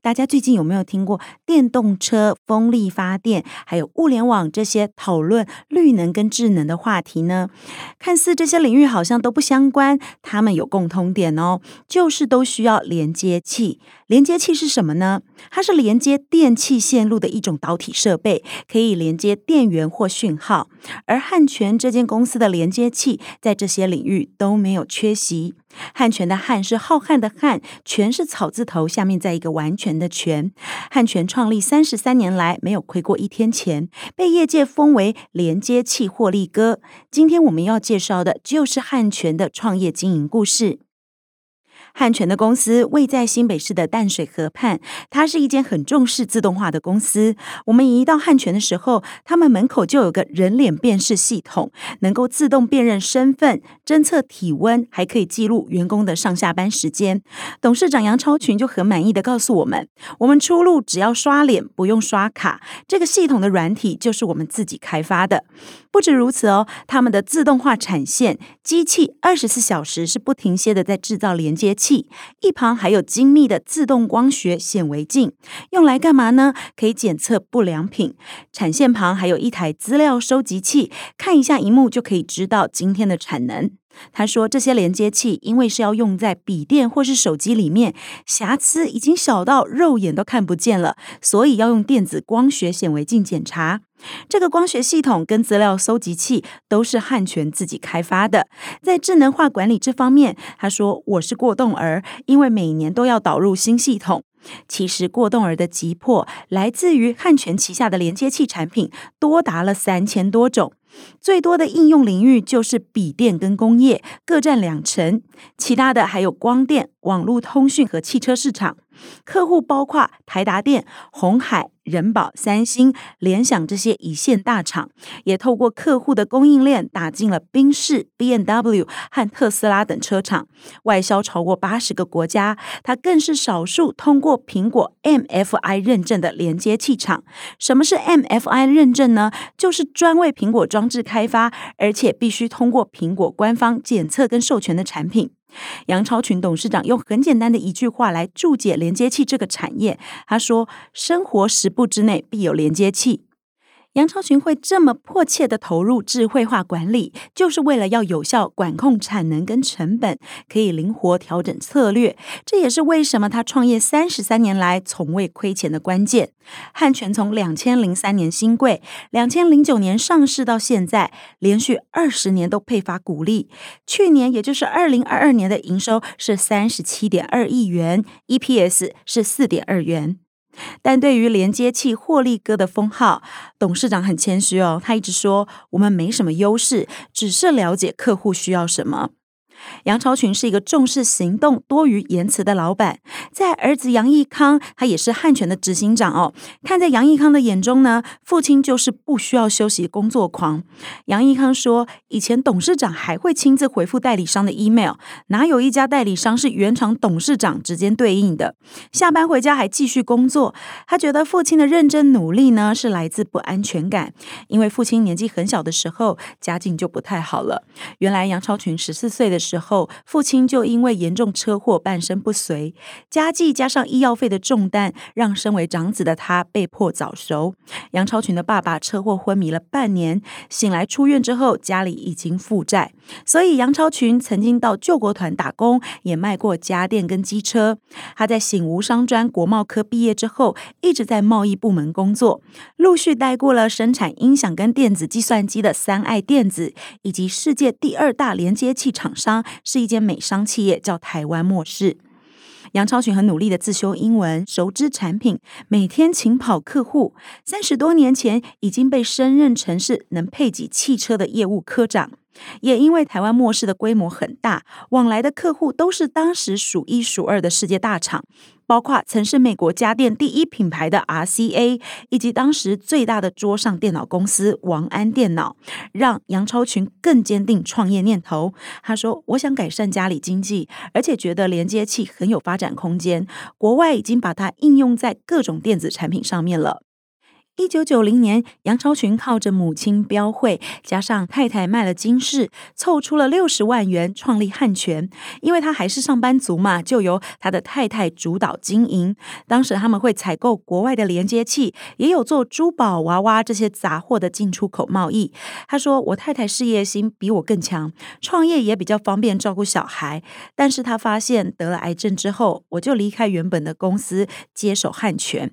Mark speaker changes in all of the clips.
Speaker 1: 大家最近有没有听过电动车、风力发电，还有物联网这些讨论绿能跟智能的话题呢？看似这些领域好像都不相关，它们有共通点哦，就是都需要连接器。连接器是什么呢？它是连接电气线路的一种导体设备，可以连接电源或讯号。而汉泉这间公司的连接器在这些领域都没有缺席。汉泉的“汉”是浩瀚的“汉”，泉是草字头，下面再一个完全的“泉”。汉泉创立三十三年来没有亏过一天钱，被业界封为“连接器获利哥”。今天我们要介绍的就是汉泉的创业经营故事。汉泉的公司位在新北市的淡水河畔，它是一间很重视自动化的公司。我们一到汉泉的时候，他们门口就有个人脸辨识系统，能够自动辨认身份、侦测体温，还可以记录员工的上下班时间。董事长杨超群就很满意的告诉我们：“我们出入只要刷脸，不用刷卡。这个系统的软体就是我们自己开发的。不止如此哦，他们的自动化产线机器二十四小时是不停歇的在制造连接器。”一旁还有精密的自动光学显微镜，用来干嘛呢？可以检测不良品。产线旁还有一台资料收集器，看一下荧幕就可以知道今天的产能。他说，这些连接器因为是要用在笔电或是手机里面，瑕疵已经小到肉眼都看不见了，所以要用电子光学显微镜检查。这个光学系统跟资料搜集器都是汉权自己开发的。在智能化管理这方面，他说，我是过动儿，因为每年都要导入新系统。其实过动儿的急迫来自于汉泉旗下的连接器产品多达了三千多种。最多的应用领域就是笔电跟工业，各占两成，其他的还有光电、网络通讯和汽车市场。客户包括台达电、红海。人保、三星、联想这些一线大厂，也透过客户的供应链打进了宾士、BMW 和特斯拉等车厂，外销超过八十个国家。它更是少数通过苹果 MFI 认证的连接器厂。什么是 MFI 认证呢？就是专为苹果装置开发，而且必须通过苹果官方检测跟授权的产品。杨超群董事长用很简单的一句话来注解连接器这个产业，他说：“生活十步之内必有连接器。”杨超群会这么迫切地投入智慧化管理，就是为了要有效管控产能跟成本，可以灵活调整策略。这也是为什么他创业三十三年来从未亏钱的关键。汉泉从两千零三年新贵，两千零九年上市到现在，连续二十年都配发股利。去年也就是二零二二年的营收是三十七点二亿元，EPS 是四点二元。但对于连接器获利哥的封号，董事长很谦虚哦，他一直说我们没什么优势，只是了解客户需要什么。杨超群是一个重视行动多于言辞的老板，在儿子杨义康，他也是汉泉的执行长哦。看在杨义康的眼中呢，父亲就是不需要休息工作狂。杨义康说，以前董事长还会亲自回复代理商的 email，哪有一家代理商是原厂董事长直接对应的？下班回家还继续工作。他觉得父亲的认真努力呢，是来自不安全感，因为父亲年纪很小的时候，家境就不太好了。原来杨超群十四岁的时。时候，父亲就因为严重车祸半身不遂，家计加上医药费的重担，让身为长子的他被迫早熟。杨超群的爸爸车祸昏迷了半年，醒来出院之后，家里已经负债，所以杨超群曾经到救国团打工，也卖过家电跟机车。他在醒吾商专国贸科毕业之后，一直在贸易部门工作，陆续待过了生产音响跟电子计算机的三爱电子，以及世界第二大连接器厂商。是一间美商企业，叫台湾末世。杨超群很努力的自修英文，熟知产品，每天勤跑客户。三十多年前已经被升任成是能配给汽车的业务科长。也因为台湾末世的规模很大，往来的客户都是当时数一数二的世界大厂，包括曾是美国家电第一品牌的 RCA，以及当时最大的桌上电脑公司王安电脑，让杨超群更坚定创业念头。他说：“我想改善家里经济，而且觉得连接器很有发展空间，国外已经把它应用在各种电子产品上面了。”一九九零年，杨超群靠着母亲标会，加上太太卖了金饰，凑出了六十万元，创立汉泉。因为他还是上班族嘛，就由他的太太主导经营。当时他们会采购国外的连接器，也有做珠宝、娃娃这些杂货的进出口贸易。他说：“我太太事业心比我更强，创业也比较方便照顾小孩。但是他发现得了癌症之后，我就离开原本的公司，接手汉泉。”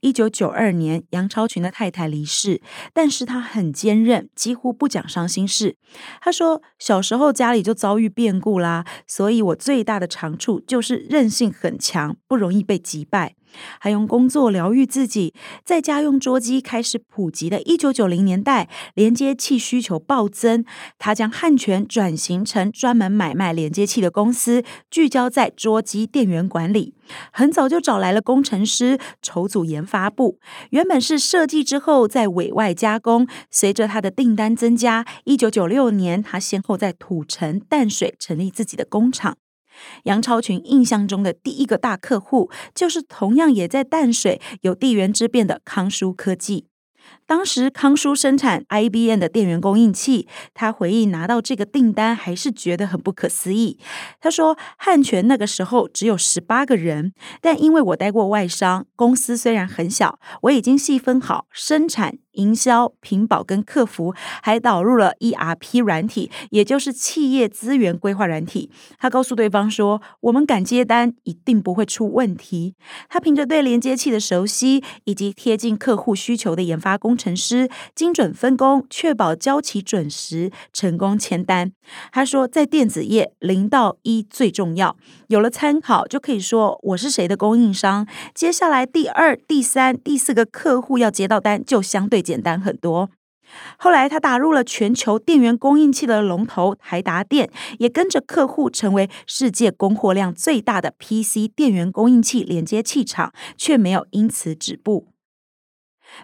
Speaker 1: 一九九二年，杨超群的太太离世，但是他很坚韧，几乎不讲伤心事。他说：“小时候家里就遭遇变故啦，所以我最大的长处就是韧性很强，不容易被击败。”还用工作疗愈自己，在家用桌机开始普及的1990年代，连接器需求暴增，他将汉泉转型成专门买卖连接器的公司，聚焦在桌机电源管理。很早就找来了工程师，筹组研发部。原本是设计之后再委外加工，随着他的订单增加，1996年他先后在土城、淡水成立自己的工厂。杨超群印象中的第一个大客户，就是同样也在淡水有地缘之变的康舒科技。当时康叔生产 IBM 的电源供应器，他回忆拿到这个订单还是觉得很不可思议。他说：“汉泉那个时候只有十八个人，但因为我待过外商，公司虽然很小，我已经细分好生产。”营销、品保跟客服，还导入了 ERP 软体，也就是企业资源规划软体。他告诉对方说：“我们敢接单，一定不会出问题。”他凭着对连接器的熟悉，以及贴近客户需求的研发工程师，精准分工，确保交期准时，成功签单。他说：“在电子业，零到一最重要。有了参考，就可以说我是谁的供应商。接下来第二、第三、第四个客户要接到单，就相对。”简单很多。后来，他打入了全球电源供应器的龙头台达电，也跟着客户成为世界供货量最大的 PC 电源供应器连接器厂，却没有因此止步。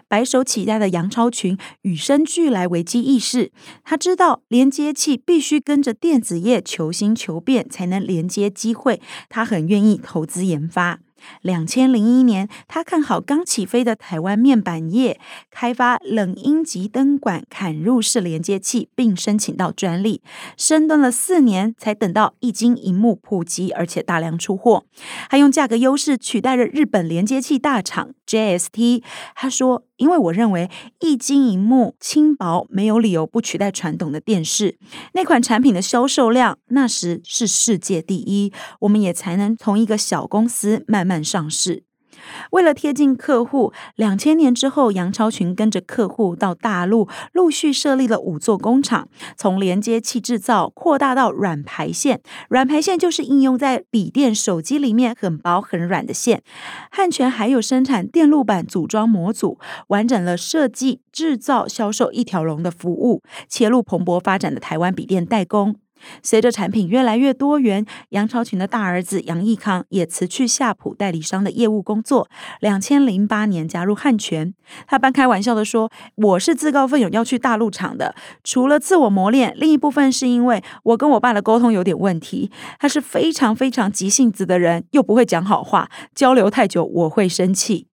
Speaker 1: 白手起家的杨超群与生俱来危机意识，他知道连接器必须跟着电子业求新求变，才能连接机会。他很愿意投资研发。两千零一年，他看好刚起飞的台湾面板业，开发冷阴极灯管砍入式连接器，并申请到专利，深蹲了四年，才等到液晶荧幕普及，而且大量出货，还用价格优势取代了日本连接器大厂 JST。他说。因为我认为一晶一幕轻薄，没有理由不取代传统的电视。那款产品的销售量那时是世界第一，我们也才能从一个小公司慢慢上市。为了贴近客户，两千年之后，杨超群跟着客户到大陆，陆续设立了五座工厂，从连接器制造扩大到软排线。软排线就是应用在笔电、手机里面很薄很软的线。汉泉还有生产电路板组装模组，完整了设计、制造、销售一条龙的服务，切入蓬勃发展的台湾笔电代工。随着产品越来越多元，杨超群的大儿子杨义康也辞去夏普代理商的业务工作。两千零八年加入汉泉，他半开玩笑的说：“我是自告奋勇要去大陆厂的，除了自我磨练，另一部分是因为我跟我爸的沟通有点问题。他是非常非常急性子的人，又不会讲好话，交流太久我会生气。”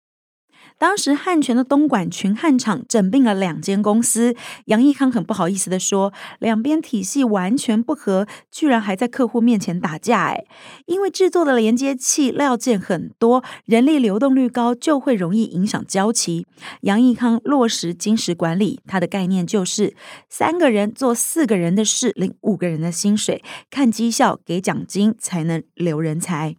Speaker 1: 当时汉泉的东莞群汉厂整并了两间公司，杨义康很不好意思地说，两边体系完全不合，居然还在客户面前打架哎！因为制作的连接器料件很多，人力流动率高，就会容易影响交期。杨义康落实金石管理，他的概念就是三个人做四个人的事，领五个人的薪水，看绩效给奖金才能留人才。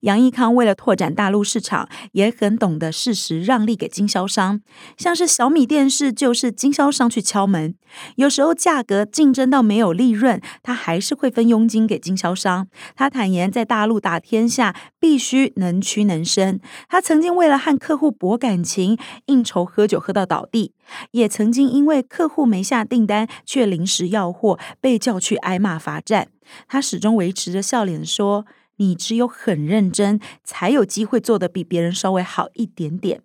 Speaker 1: 杨义康为了拓展大陆市场，也很懂得适时让利给经销商，像是小米电视就是经销商去敲门，有时候价格竞争到没有利润，他还是会分佣金给经销商。他坦言，在大陆打天下必须能屈能伸。他曾经为了和客户博感情，应酬喝酒喝到倒地，也曾经因为客户没下订单却临时要货，被叫去挨骂罚站。他始终维持着笑脸说：“你只有很认真，才有机会做得比别人稍微好一点点。”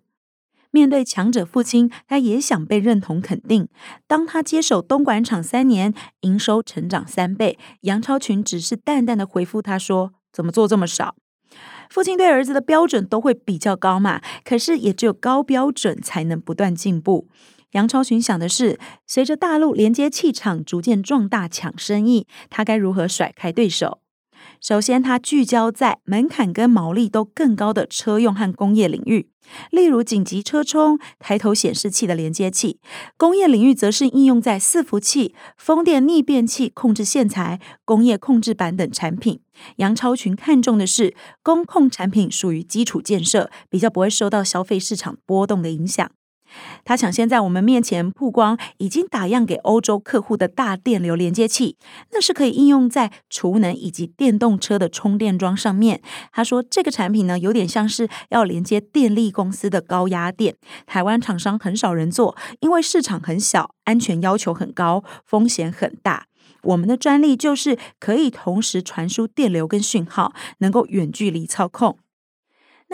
Speaker 1: 面对强者父亲，他也想被认同肯定。当他接手东莞厂三年，营收成长三倍，杨超群只是淡淡的回复他说：“怎么做这么少？”父亲对儿子的标准都会比较高嘛，可是也只有高标准才能不断进步。杨超群想的是，随着大陆连接气场逐渐壮大抢生意，他该如何甩开对手？首先，它聚焦在门槛跟毛利都更高的车用和工业领域，例如紧急车充、抬头显示器的连接器；工业领域则是应用在伺服器、风电逆变器、控制线材、工业控制板等产品。杨超群看重的是工控产品，属于基础建设，比较不会受到消费市场波动的影响。他抢先在我们面前曝光已经打样给欧洲客户的大电流连接器，那是可以应用在储能以及电动车的充电桩上面。他说这个产品呢，有点像是要连接电力公司的高压电，台湾厂商很少人做，因为市场很小，安全要求很高，风险很大。我们的专利就是可以同时传输电流跟讯号，能够远距离操控。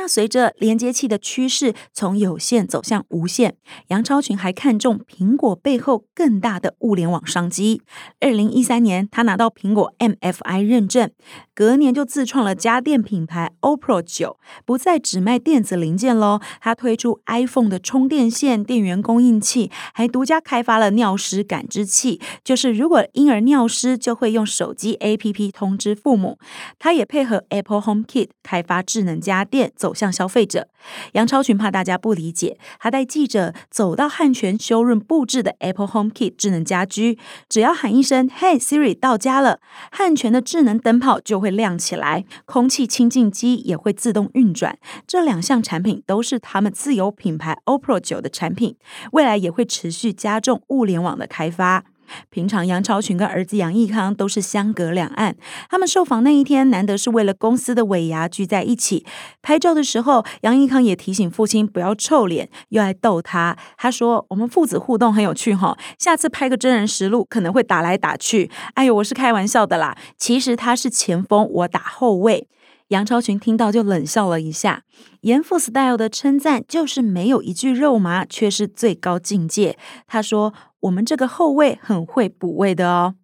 Speaker 1: 那随着连接器的趋势从有线走向无线，杨超群还看中苹果背后更大的物联网商机。二零一三年，他拿到苹果 MFI 认证，隔年就自创了家电品牌 OPPO 九，不再只卖电子零件喽。他推出 iPhone 的充电线、电源供应器，还独家开发了尿湿感知器，就是如果婴儿尿湿，就会用手机 APP 通知父母。他也配合 Apple HomeKit 开发智能家电。走走向消费者，杨超群怕大家不理解，他带记者走到汉泉修润布置的 Apple HomeKit 智能家居，只要喊一声 “Hey Siri” 到家了，汉泉的智能灯泡就会亮起来，空气清净机也会自动运转。这两项产品都是他们自有品牌 OPRO 九的产品，未来也会持续加重物联网的开发。平常杨超群跟儿子杨义康都是相隔两岸，他们受访那一天难得是为了公司的尾牙聚在一起拍照的时候，杨义康也提醒父亲不要臭脸，又爱逗他。他说：“我们父子互动很有趣哈，下次拍个真人实录可能会打来打去。”哎呦，我是开玩笑的啦，其实他是前锋，我打后卫。杨超群听到就冷笑了一下，严父 style 的称赞就是没有一句肉麻，却是最高境界。他说：“我们这个后卫很会补位的哦。”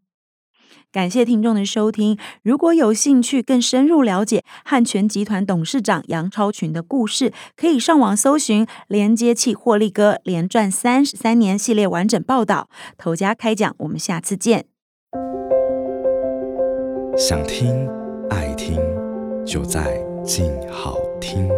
Speaker 1: 感谢听众的收听。如果有兴趣更深入了解汉泉集团董事长杨超群的故事，可以上网搜寻《连接器获利哥连赚三十三年》系列完整报道。头家开讲，我们下次见。
Speaker 2: 想听爱听。就在静好听。